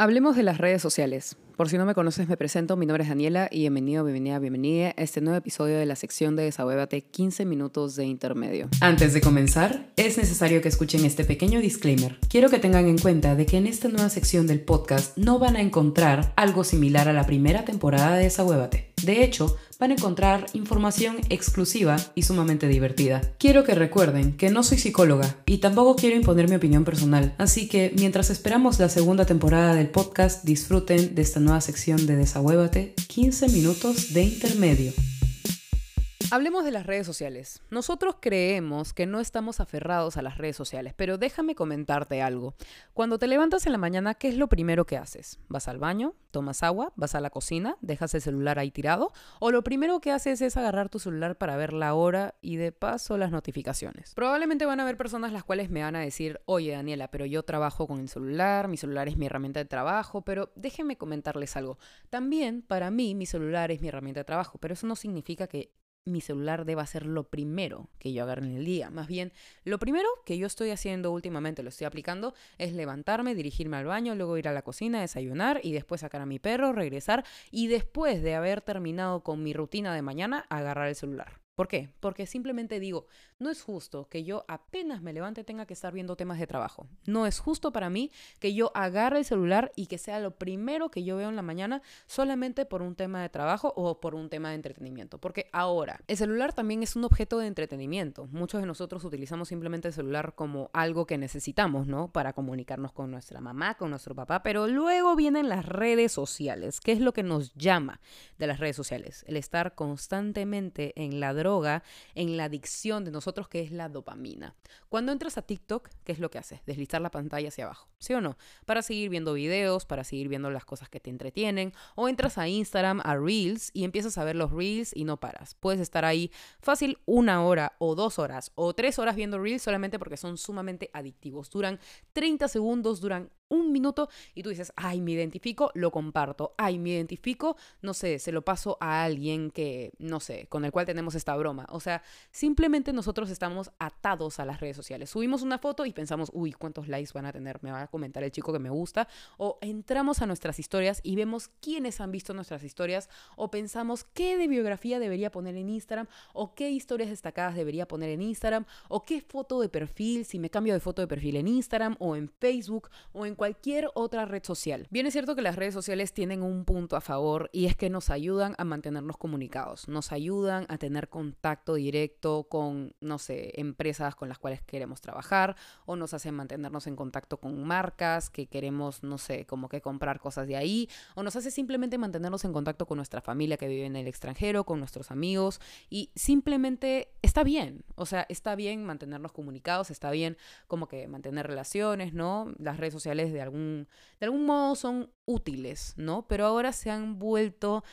Hablemos de las redes sociales. Por si no me conoces, me presento. Mi nombre es Daniela y bienvenido, bienvenida, bienvenida a este nuevo episodio de la sección de Desahuévate 15 minutos de intermedio. Antes de comenzar, es necesario que escuchen este pequeño disclaimer. Quiero que tengan en cuenta de que en esta nueva sección del podcast no van a encontrar algo similar a la primera temporada de Desahuévate. De hecho, van a encontrar información exclusiva y sumamente divertida. Quiero que recuerden que no soy psicóloga y tampoco quiero imponer mi opinión personal, así que mientras esperamos la segunda temporada del podcast, disfruten de esta nueva sección de Desahuévate, 15 minutos de intermedio. Hablemos de las redes sociales. Nosotros creemos que no estamos aferrados a las redes sociales, pero déjame comentarte algo. Cuando te levantas en la mañana, ¿qué es lo primero que haces? ¿Vas al baño? ¿Tomas agua? ¿Vas a la cocina? ¿Dejas el celular ahí tirado? ¿O lo primero que haces es agarrar tu celular para ver la hora y de paso las notificaciones? Probablemente van a haber personas las cuales me van a decir, oye Daniela, pero yo trabajo con el celular, mi celular es mi herramienta de trabajo, pero déjenme comentarles algo. También para mí mi celular es mi herramienta de trabajo, pero eso no significa que mi celular deba ser lo primero que yo agarre en el día. Más bien, lo primero que yo estoy haciendo últimamente, lo estoy aplicando, es levantarme, dirigirme al baño, luego ir a la cocina, desayunar y después sacar a mi perro, regresar y después de haber terminado con mi rutina de mañana, agarrar el celular. ¿Por qué? Porque simplemente digo, no es justo que yo apenas me levante tenga que estar viendo temas de trabajo. No es justo para mí que yo agarre el celular y que sea lo primero que yo veo en la mañana solamente por un tema de trabajo o por un tema de entretenimiento. Porque ahora, el celular también es un objeto de entretenimiento. Muchos de nosotros utilizamos simplemente el celular como algo que necesitamos, ¿no? Para comunicarnos con nuestra mamá, con nuestro papá. Pero luego vienen las redes sociales. ¿Qué es lo que nos llama de las redes sociales? El estar constantemente en la en la adicción de nosotros que es la dopamina. Cuando entras a TikTok, ¿qué es lo que haces? Deslizar la pantalla hacia abajo, ¿sí o no? Para seguir viendo videos, para seguir viendo las cosas que te entretienen, o entras a Instagram, a Reels, y empiezas a ver los Reels y no paras. Puedes estar ahí fácil una hora o dos horas o tres horas viendo Reels solamente porque son sumamente adictivos. Duran 30 segundos, duran un minuto y tú dices, ay, me identifico, lo comparto, ay, me identifico, no sé, se lo paso a alguien que, no sé, con el cual tenemos esta broma. O sea, simplemente nosotros estamos atados a las redes sociales. Subimos una foto y pensamos, uy, ¿cuántos likes van a tener? Me va a comentar el chico que me gusta. O entramos a nuestras historias y vemos quiénes han visto nuestras historias. O pensamos qué de biografía debería poner en Instagram. O qué historias destacadas debería poner en Instagram. O qué foto de perfil, si me cambio de foto de perfil en Instagram o en Facebook o en cualquier otra red social. Bien es cierto que las redes sociales tienen un punto a favor y es que nos ayudan a mantenernos comunicados, nos ayudan a tener contacto directo con, no sé, empresas con las cuales queremos trabajar o nos hacen mantenernos en contacto con marcas que queremos, no sé, como que comprar cosas de ahí o nos hace simplemente mantenernos en contacto con nuestra familia que vive en el extranjero, con nuestros amigos y simplemente está bien, o sea, está bien mantenernos comunicados, está bien como que mantener relaciones, ¿no? Las redes sociales de algún, de algún modo son útiles, ¿no? Pero ahora se han vuelto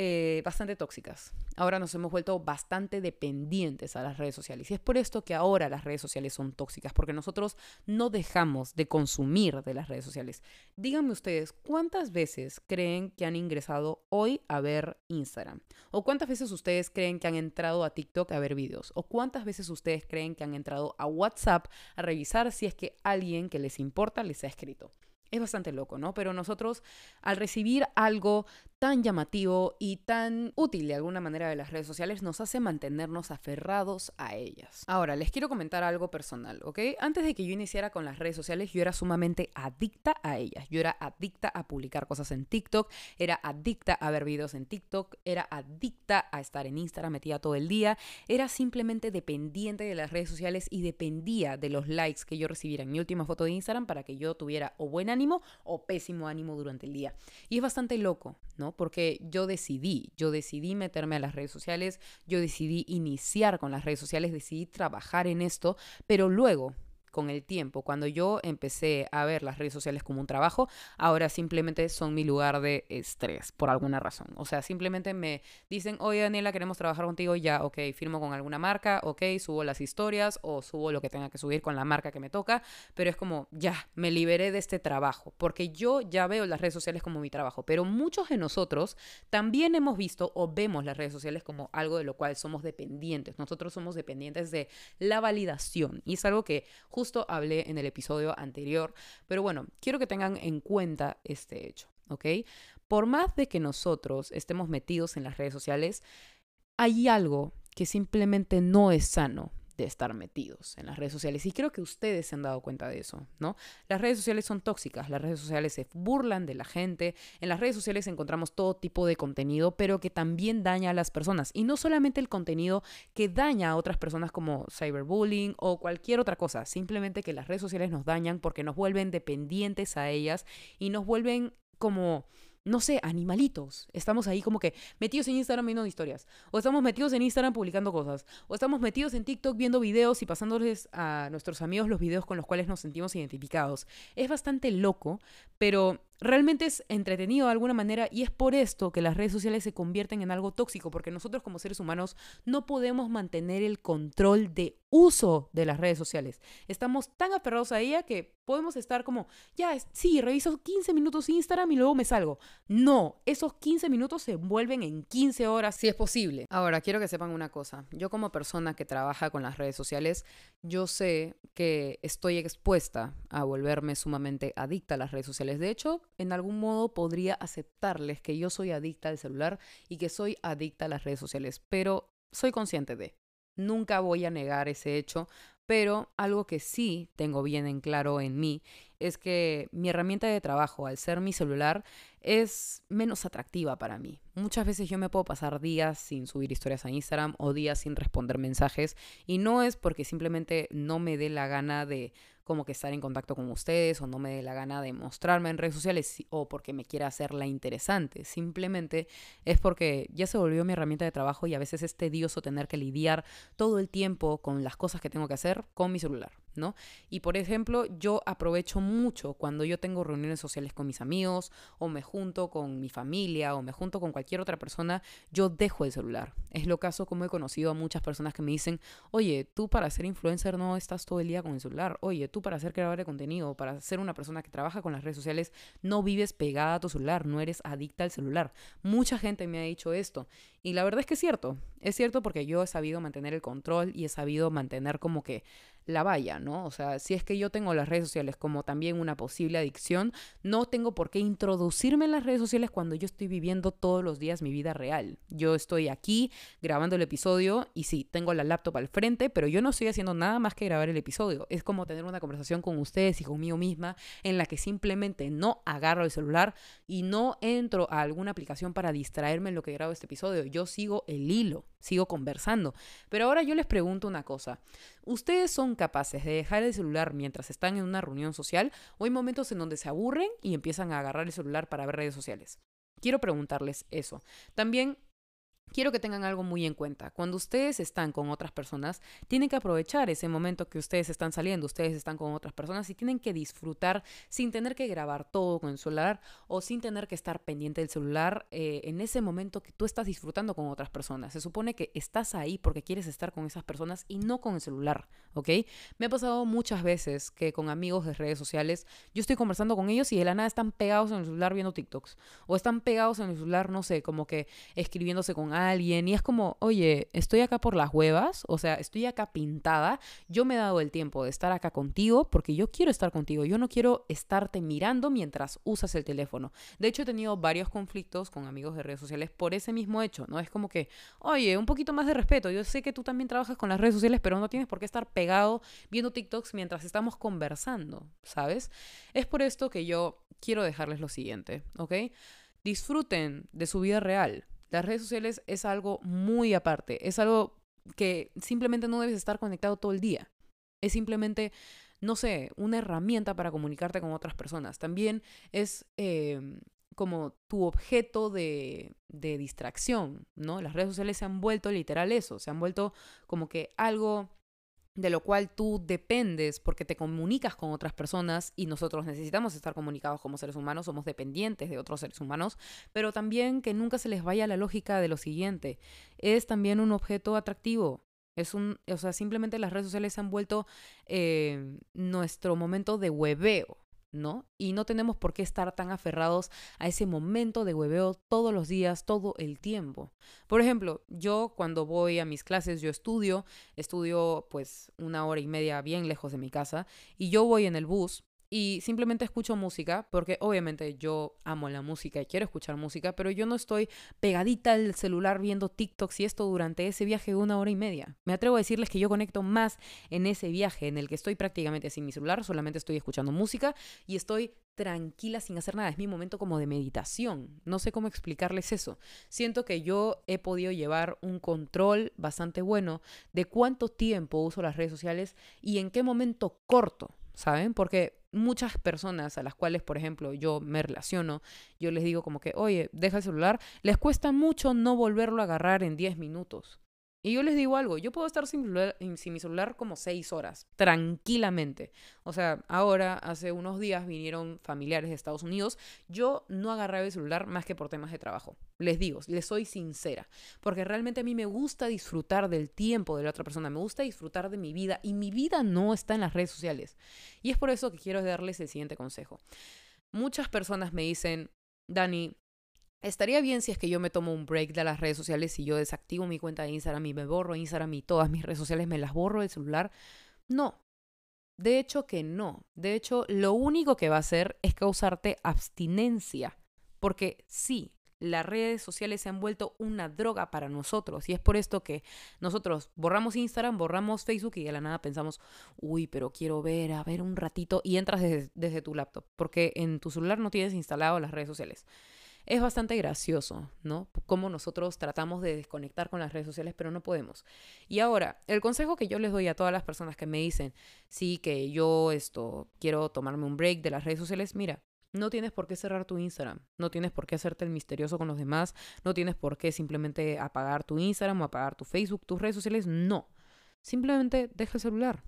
eh, bastante tóxicas. Ahora nos hemos vuelto bastante dependientes a las redes sociales. Y es por esto que ahora las redes sociales son tóxicas, porque nosotros no dejamos de consumir de las redes sociales. Díganme ustedes, ¿cuántas veces creen que han ingresado hoy a ver Instagram? ¿O cuántas veces ustedes creen que han entrado a TikTok a ver videos? ¿O cuántas veces ustedes creen que han entrado a WhatsApp a revisar si es que alguien que les importa les ha escrito? Es bastante loco, ¿no? Pero nosotros, al recibir algo tan llamativo y tan útil de alguna manera de las redes sociales, nos hace mantenernos aferrados a ellas. Ahora, les quiero comentar algo personal, ¿ok? Antes de que yo iniciara con las redes sociales, yo era sumamente adicta a ellas. Yo era adicta a publicar cosas en TikTok, era adicta a ver videos en TikTok, era adicta a estar en Instagram metida todo el día, era simplemente dependiente de las redes sociales y dependía de los likes que yo recibiera en mi última foto de Instagram para que yo tuviera o buena ánimo o pésimo ánimo durante el día. Y es bastante loco, ¿no? Porque yo decidí, yo decidí meterme a las redes sociales, yo decidí iniciar con las redes sociales, decidí trabajar en esto, pero luego con el tiempo. Cuando yo empecé a ver las redes sociales como un trabajo, ahora simplemente son mi lugar de estrés, por alguna razón. O sea, simplemente me dicen, oye Daniela, queremos trabajar contigo, ya, ok, firmo con alguna marca, ok, subo las historias o subo lo que tenga que subir con la marca que me toca, pero es como, ya, me liberé de este trabajo, porque yo ya veo las redes sociales como mi trabajo, pero muchos de nosotros también hemos visto o vemos las redes sociales como algo de lo cual somos dependientes. Nosotros somos dependientes de la validación y es algo que Justo hablé en el episodio anterior, pero bueno, quiero que tengan en cuenta este hecho, ¿ok? Por más de que nosotros estemos metidos en las redes sociales, hay algo que simplemente no es sano de estar metidos en las redes sociales. Y creo que ustedes se han dado cuenta de eso, ¿no? Las redes sociales son tóxicas, las redes sociales se burlan de la gente, en las redes sociales encontramos todo tipo de contenido, pero que también daña a las personas. Y no solamente el contenido que daña a otras personas como cyberbullying o cualquier otra cosa, simplemente que las redes sociales nos dañan porque nos vuelven dependientes a ellas y nos vuelven como no sé, animalitos. Estamos ahí como que metidos en Instagram viendo historias. O estamos metidos en Instagram publicando cosas. O estamos metidos en TikTok viendo videos y pasándoles a nuestros amigos los videos con los cuales nos sentimos identificados. Es bastante loco, pero realmente es entretenido de alguna manera y es por esto que las redes sociales se convierten en algo tóxico, porque nosotros como seres humanos no podemos mantener el control de uso de las redes sociales. Estamos tan aferrados a ella que podemos estar como, ya, sí, reviso 15 minutos Instagram y luego me salgo. No, esos 15 minutos se vuelven en 15 horas si es posible. Ahora, quiero que sepan una cosa. Yo como persona que trabaja con las redes sociales, yo sé que estoy expuesta a volverme sumamente adicta a las redes sociales. De hecho, en algún modo podría aceptarles que yo soy adicta al celular y que soy adicta a las redes sociales, pero soy consciente de. Nunca voy a negar ese hecho, pero algo que sí tengo bien en claro en mí es que mi herramienta de trabajo, al ser mi celular, es menos atractiva para mí. Muchas veces yo me puedo pasar días sin subir historias a Instagram o días sin responder mensajes y no es porque simplemente no me dé la gana de como que estar en contacto con ustedes o no me dé la gana de mostrarme en redes sociales o porque me quiera hacerla interesante. Simplemente es porque ya se volvió mi herramienta de trabajo y a veces es tedioso tener que lidiar todo el tiempo con las cosas que tengo que hacer con mi celular. ¿No? Y por ejemplo, yo aprovecho mucho cuando yo tengo reuniones sociales con mis amigos o me junto con mi familia o me junto con cualquier otra persona, yo dejo el celular. Es lo caso como he conocido a muchas personas que me dicen, oye, tú para ser influencer no estás todo el día con el celular, oye, tú para ser creador de contenido, para ser una persona que trabaja con las redes sociales, no vives pegada a tu celular, no eres adicta al celular. Mucha gente me ha dicho esto y la verdad es que es cierto, es cierto porque yo he sabido mantener el control y he sabido mantener como que la valla, ¿no? O sea, si es que yo tengo las redes sociales como también una posible adicción, no tengo por qué introducirme en las redes sociales cuando yo estoy viviendo todos los días mi vida real. Yo estoy aquí grabando el episodio y sí, tengo la laptop al frente, pero yo no estoy haciendo nada más que grabar el episodio. Es como tener una conversación con ustedes y conmigo misma en la que simplemente no agarro el celular y no entro a alguna aplicación para distraerme en lo que grabo este episodio. Yo sigo el hilo, sigo conversando. Pero ahora yo les pregunto una cosa. ¿Ustedes son capaces de dejar el celular mientras están en una reunión social o hay momentos en donde se aburren y empiezan a agarrar el celular para ver redes sociales? Quiero preguntarles eso. También quiero que tengan algo muy en cuenta. Cuando ustedes están con otras personas, tienen que aprovechar ese momento que ustedes están saliendo, ustedes están con otras personas y tienen que disfrutar sin tener que grabar todo con el celular o sin tener que estar pendiente del celular eh, en ese momento que tú estás disfrutando con otras personas. Se supone que estás ahí porque quieres estar con esas personas y no con el celular, ¿ok? Me ha pasado muchas veces que con amigos de redes sociales yo estoy conversando con ellos y de la nada están pegados en el celular viendo TikToks o están pegados en el celular, no sé, como que escribiéndose con alguien y es como, oye, estoy acá por las huevas, o sea, estoy acá pintada, yo me he dado el tiempo de estar acá contigo porque yo quiero estar contigo, yo no quiero estarte mirando mientras usas el teléfono. De hecho, he tenido varios conflictos con amigos de redes sociales por ese mismo hecho, ¿no? Es como que, oye, un poquito más de respeto, yo sé que tú también trabajas con las redes sociales, pero no tienes por qué estar pegado viendo TikToks mientras estamos conversando, ¿sabes? Es por esto que yo quiero dejarles lo siguiente, ¿ok? Disfruten de su vida real. Las redes sociales es algo muy aparte, es algo que simplemente no debes estar conectado todo el día. Es simplemente, no sé, una herramienta para comunicarte con otras personas. También es em, como tu objeto de, de distracción, ¿no? Las redes sociales se han vuelto literal eso, se han vuelto como que algo de lo cual tú dependes porque te comunicas con otras personas y nosotros necesitamos estar comunicados como seres humanos, somos dependientes de otros seres humanos, pero también que nunca se les vaya la lógica de lo siguiente, es también un objeto atractivo. Es un, o sea, simplemente las redes sociales se han vuelto eh, nuestro momento de hueveo, ¿no? Y no tenemos por qué estar tan aferrados a ese momento de hueveo todos los días, todo el tiempo. Por ejemplo, yo cuando voy a mis clases, yo estudio, estudio pues una hora y media bien lejos de mi casa, y yo voy en el bus y simplemente escucho música, porque obviamente yo amo la música y quiero escuchar música, pero yo no estoy pegadita al celular viendo TikToks y esto durante ese viaje de una hora y media. Me atrevo a decirles que yo conecto más en ese viaje en el que estoy prácticamente sin mi celular, solamente estoy escuchando música y estoy tranquila sin hacer nada. Es mi momento como de meditación. No sé cómo explicarles eso. Siento que yo he podido llevar un control bastante bueno de cuánto tiempo uso las redes sociales y en qué momento corto. ¿saben? Porque muchas personas a las cuales, por ejemplo, yo me relaciono, yo les digo como que, oye, deja el celular, les cuesta mucho no volverlo a agarrar en 10 minutos. Y yo les digo algo, yo puedo estar sin, mi celular como seis horas, tranquilamente. O sea, ahora, hace unos días vinieron familiares de Estados Unidos, yo no agarraba el celular más que por temas de trabajo. Les digo, les soy sincera, porque realmente a mí me gusta disfrutar del tiempo de la otra persona, me gusta disfrutar de mi vida y mi vida no está en las redes sociales. Y es por eso que quiero darles el siguiente consejo. Muchas personas me dicen, Dani, Estaría bien si es que yo me tomo un break de las redes sociales y yo desactivo mi cuenta de Instagram y me borro Instagram y todas mis redes sociales me las borro del celular. No. De hecho que no. De hecho, lo único que va a hacer es causarte abstinencia. Porque sí, las redes sociales se han vuelto una droga para nosotros. Y es por esto que nosotros borramos Instagram, borramos Facebook y de la nada pensamos, uy, pero quiero ver, a ver un ratito. Y entras desde, desde tu laptop. Porque en tu celular no tienes instalado las redes sociales es bastante gracioso, ¿no? Cómo nosotros tratamos de desconectar con las redes sociales, pero no podemos. Y ahora, el consejo que yo les doy a todas las personas que me dicen, sí, que yo esto quiero tomarme un break de las redes sociales, mira, no tienes por qué cerrar tu Instagram, no tienes por qué hacerte el misterioso con los demás, no tienes por qué simplemente apagar tu Instagram o apagar tu Facebook, tus redes sociales, no. Simplemente deja el celular,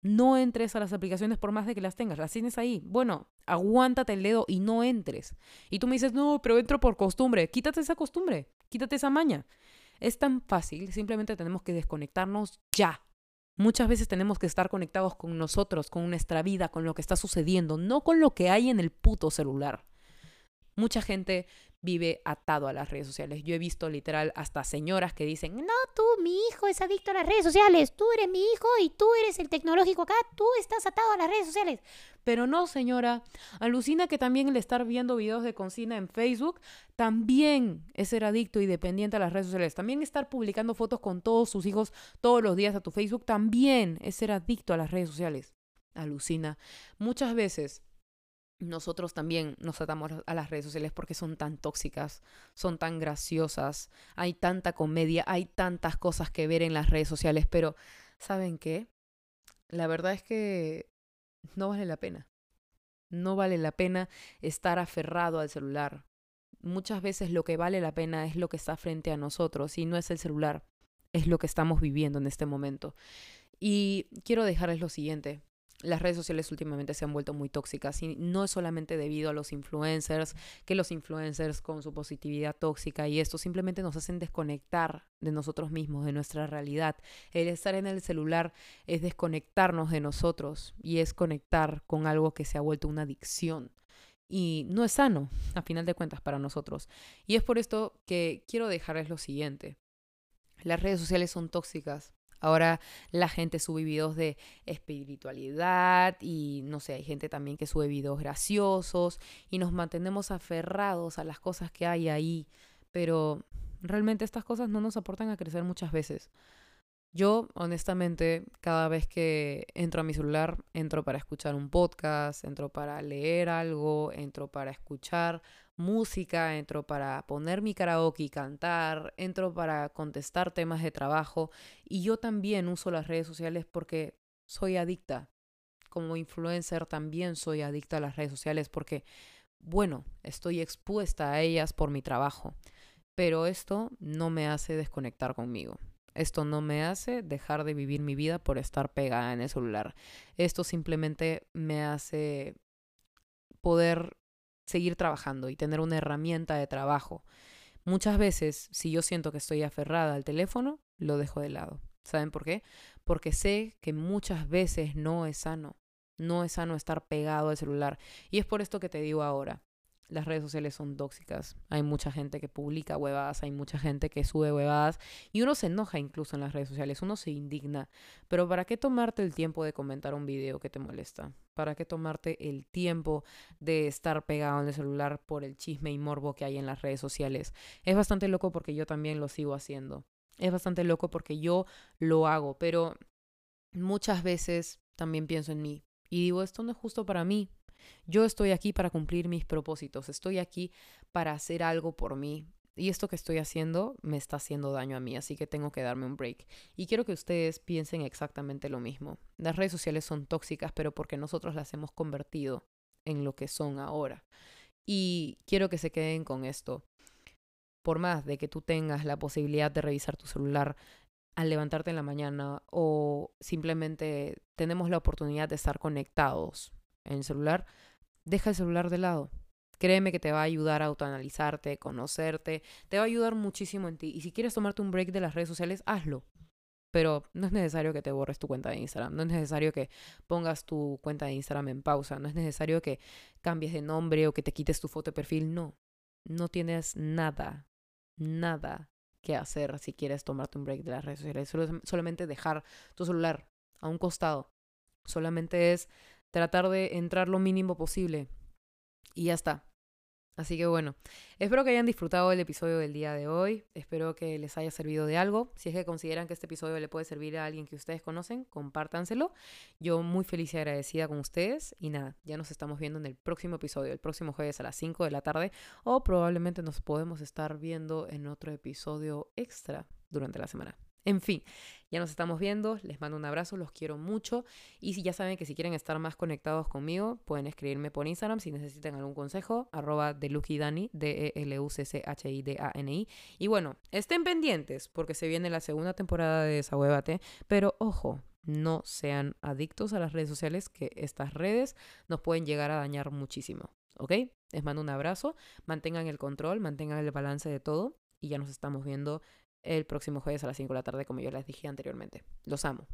no entres a las aplicaciones por más de que las tengas, las tienes ahí. Bueno, aguántate el dedo y no entres. Y tú me dices, no, pero entro por costumbre. Quítate esa costumbre, quítate esa maña. Es tan fácil, simplemente tenemos que desconectarnos ya. Muchas veces tenemos que estar conectados con nosotros, con nuestra vida, con lo que está sucediendo, no con lo que hay en el puto celular. Mucha gente vive atado a las redes sociales. Yo he visto literal hasta señoras que dicen, no, tú, mi hijo es adicto a las redes sociales, tú eres mi hijo y tú eres el tecnológico acá, tú estás atado a las redes sociales. Pero no, señora, alucina que también el estar viendo videos de cocina en Facebook también es ser adicto y dependiente a las redes sociales. También estar publicando fotos con todos sus hijos todos los días a tu Facebook también es ser adicto a las redes sociales. Alucina. Muchas veces nosotros también nos atamos a las redes sociales porque son tan tóxicas, son tan graciosas, hay tanta comedia, hay tantas cosas que ver en las redes sociales, pero ¿saben qué? La verdad es que no vale la pena. No vale la pena estar aferrado al celular. Muchas veces lo que vale la pena es lo que está frente a nosotros y no es el celular, es lo que estamos viviendo en este momento. Y quiero dejarles lo siguiente, las redes sociales últimamente se han vuelto muy tóxicas y no es solamente debido a los influencers, que los influencers con su positividad tóxica y esto simplemente nos hacen desconectar de nosotros mismos, de nuestra realidad. El estar en el celular es desconectarnos de nosotros y es conectar con algo que se ha vuelto una adicción. Y no es sano, a final de cuentas, para nosotros. Y es por esto que quiero dejarles lo siguiente. Las redes sociales son tóxicas Ahora la gente sube videos de espiritualidad y no sé, hay gente también que sube videos graciosos y nos mantenemos aferrados a las cosas que hay ahí, pero realmente estas cosas no nos aportan a crecer muchas veces. Yo, honestamente, cada vez que entro a mi celular, entro para escuchar un podcast, entro para leer algo, entro para escuchar música, entro para poner mi karaoke y cantar, entro para contestar temas de trabajo y yo también uso las redes sociales porque soy adicta. Como influencer también soy adicta a las redes sociales porque, bueno, estoy expuesta a ellas por mi trabajo, pero esto no me hace desconectar conmigo. Esto no me hace dejar de vivir mi vida por estar pegada en el celular. Esto simplemente me hace poder seguir trabajando y tener una herramienta de trabajo. Muchas veces, si yo siento que estoy aferrada al teléfono, lo dejo de lado. ¿Saben por qué? Porque sé que muchas veces no es sano. No es sano estar pegado al celular. Y es por esto que te digo ahora, las redes sociales son tóxicas. Hay mucha gente que publica huevadas, hay mucha gente que sube huevadas y uno se enoja incluso en las redes sociales, uno se indigna. Pero ¿para qué tomarte el tiempo de comentar un video que te molesta? ¿Para qué tomarte el tiempo de estar pegado en el celular por el chisme y morbo que hay en las redes sociales? Es bastante loco porque yo también lo sigo haciendo. Es bastante loco porque yo lo hago, pero muchas veces también pienso en mí y digo, esto no es justo para mí, yo estoy aquí para cumplir mis propósitos, estoy aquí para hacer algo por mí. Y esto que estoy haciendo me está haciendo daño a mí, así que tengo que darme un break. Y quiero que ustedes piensen exactamente lo mismo. Las redes sociales son tóxicas, pero porque nosotros las hemos convertido en lo que son ahora. Y quiero que se queden con esto. Por más de que tú tengas la posibilidad de revisar tu celular al levantarte en la mañana o simplemente tenemos la oportunidad de estar conectados en el celular, deja el celular de lado. Créeme que te va a ayudar a autoanalizarte, conocerte, te va a ayudar muchísimo en ti. Y si quieres tomarte un break de las redes sociales, hazlo. Pero no es necesario que te borres tu cuenta de Instagram, no es necesario que pongas tu cuenta de Instagram en pausa, no es necesario que cambies de nombre o que te quites tu foto de perfil, no. No tienes nada, nada que hacer si quieres tomarte un break de las redes sociales. solamente dejar tu celular a un costado. Solamente es tratar de entrar lo mínimo posible. Y ya está. Así que bueno, espero que hayan disfrutado el episodio del día de hoy, espero que les haya servido de algo. Si es que consideran que este episodio le puede servir a alguien que ustedes conocen, compártanselo. Yo muy feliz y agradecida con ustedes. Y nada, ya nos estamos viendo en el próximo episodio, el próximo jueves a las 5 de la tarde, o probablemente nos podemos estar viendo en otro episodio extra durante la semana. En fin, ya nos estamos viendo, les mando un abrazo, los quiero mucho y si ya saben que si quieren estar más conectados conmigo, pueden escribirme por Instagram si necesitan algún consejo, arroba delukidani, D-E-L-U-C-C-H-I-D-A-N-I. Y bueno, estén pendientes porque se viene la segunda temporada de Desahuévate, pero ojo, no sean adictos a las redes sociales, que estas redes nos pueden llegar a dañar muchísimo, ¿ok? Les mando un abrazo, mantengan el control, mantengan el balance de todo y ya nos estamos viendo el próximo jueves a las 5 de la tarde, como yo les dije anteriormente. Los amo.